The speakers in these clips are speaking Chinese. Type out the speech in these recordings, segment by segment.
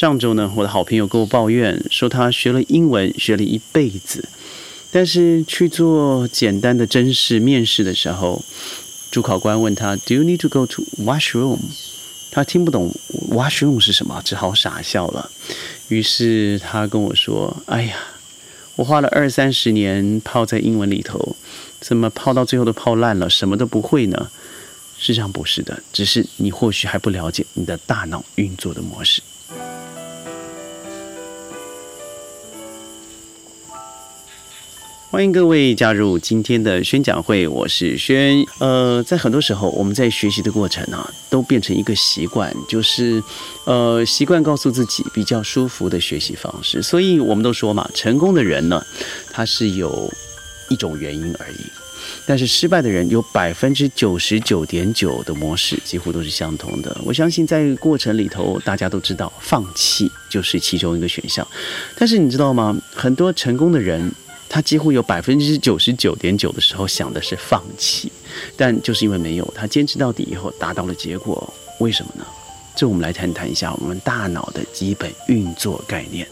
上周呢，我的好朋友跟我抱怨说，他学了英文学了一辈子，但是去做简单的真试面试的时候，主考官问他 “Do you need to go to washroom？” 他听不懂 “washroom” 是什么，只好傻笑了。于是他跟我说：“哎呀，我花了二三十年泡在英文里头，怎么泡到最后都泡烂了，什么都不会呢？”事实上不是的，只是你或许还不了解你的大脑运作的模式。欢迎各位加入今天的宣讲会，我是轩。呃，在很多时候，我们在学习的过程呢，都变成一个习惯，就是呃，习惯告诉自己比较舒服的学习方式。所以我们都说嘛，成功的人呢，他是有一种原因而已；但是失败的人有百分之九十九点九的模式几乎都是相同的。我相信在过程里头，大家都知道，放弃就是其中一个选项。但是你知道吗？很多成功的人。他几乎有百分之九十九点九的时候想的是放弃，但就是因为没有，他坚持到底以后达到了结果，为什么呢？这我们来谈谈一下我们大脑的基本运作概念。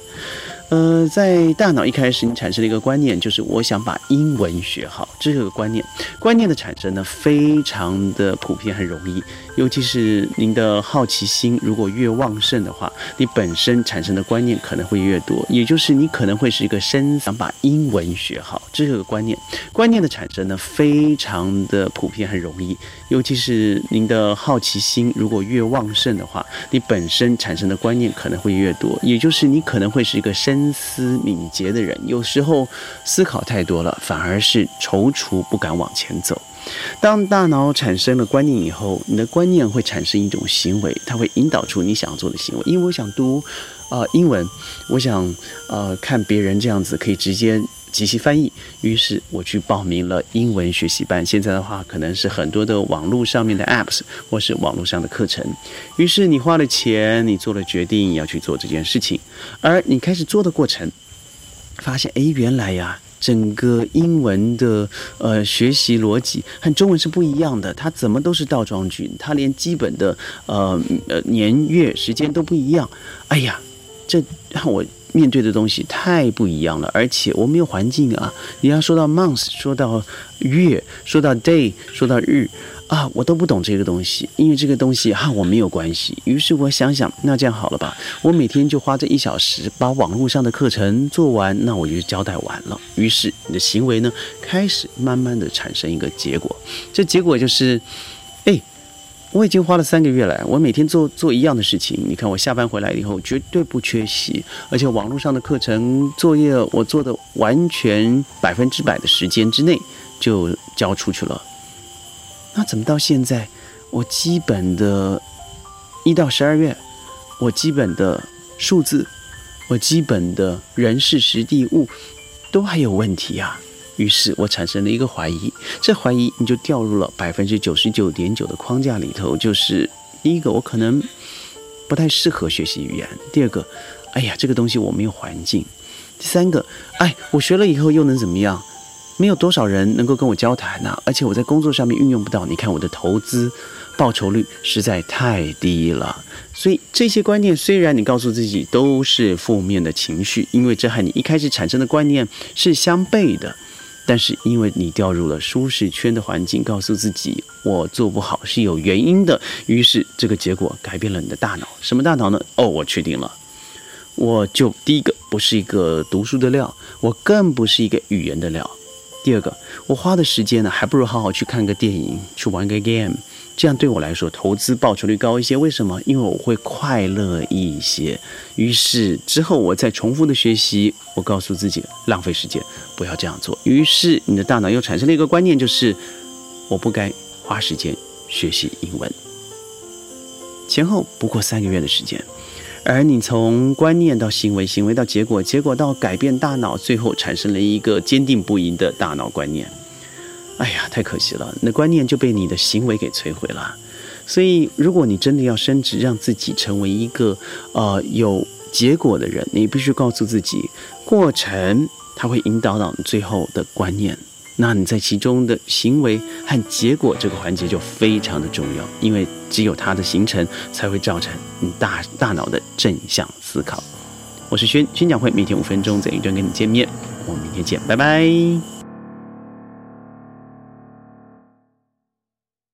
呃，在大脑一开始，你产生了一个观念，就是我想把英文学好。这个观念，观念的产生呢，非常的普遍，很容易。尤其是您的好奇心如果越旺盛的话，你本身产生的观念可能会越多。也就是你可能会是一个深想把英文学好。这个观念，观念的产生呢，非常的普遍，很容易。尤其是您的好奇心如果越旺盛的话，你本身产生的观念可能会越多。也就是你可能会是一个深。思敏捷的人，有时候思考太多了，反而是踌躇不敢往前走。当大脑产生了观念以后，你的观念会产生一种行为，它会引导出你想要做的行为。因为我想读啊英文，我想呃看别人这样子可以直接。即席翻译，于是我去报名了英文学习班。现在的话，可能是很多的网络上面的 apps 或是网络上的课程。于是你花了钱，你做了决定要去做这件事情，而你开始做的过程，发现哎，原来呀，整个英文的呃学习逻辑和中文是不一样的。它怎么都是倒装句，它连基本的呃呃年月时间都不一样。哎呀，这让我。面对的东西太不一样了，而且我没有环境啊！你要说到 month，说到月，说到 day，说到日啊，我都不懂这个东西，因为这个东西和我没有关系。于是我想想，那这样好了吧，我每天就花这一小时把网络上的课程做完，那我就交代完了。于是你的行为呢，开始慢慢的产生一个结果，这结果就是，我已经花了三个月了，我每天做做一样的事情。你看，我下班回来以后绝对不缺席，而且网络上的课程作业我做的完全百分之百的时间之内就交出去了。那怎么到现在，我基本的一到十二月，我基本的数字，我基本的人事实地物都还有问题呀？于是我产生了一个怀疑，这怀疑你就掉入了百分之九十九点九的框架里头。就是第一个，我可能不太适合学习语言；第二个，哎呀，这个东西我没有环境；第三个，哎，我学了以后又能怎么样？没有多少人能够跟我交谈呐，而且我在工作上面运用不到。你看我的投资报酬率实在太低了。所以这些观念虽然你告诉自己都是负面的情绪，因为这和你一开始产生的观念是相悖的。但是因为你掉入了舒适圈的环境，告诉自己我做不好是有原因的，于是这个结果改变了你的大脑。什么大脑呢？哦，我确定了，我就第一个不是一个读书的料，我更不是一个语言的料。第二个，我花的时间呢，还不如好好去看个电影，去玩个 game。这样对我来说，投资报酬率高一些。为什么？因为我会快乐一些。于是之后，我再重复的学习，我告诉自己浪费时间，不要这样做。于是你的大脑又产生了一个观念，就是我不该花时间学习英文。前后不过三个月的时间，而你从观念到行为，行为到结果，结果到改变大脑，最后产生了一个坚定不移的大脑观念。哎呀，太可惜了，那观念就被你的行为给摧毁了。所以，如果你真的要升职，让自己成为一个呃有结果的人，你必须告诉自己，过程它会引导到你最后的观念。那你在其中的行为和结果这个环节就非常的重要，因为只有它的形成，才会造成你大大脑的正向思考。我是轩，宣讲会每天五分钟，在一段跟你见面，我们明天见，拜拜。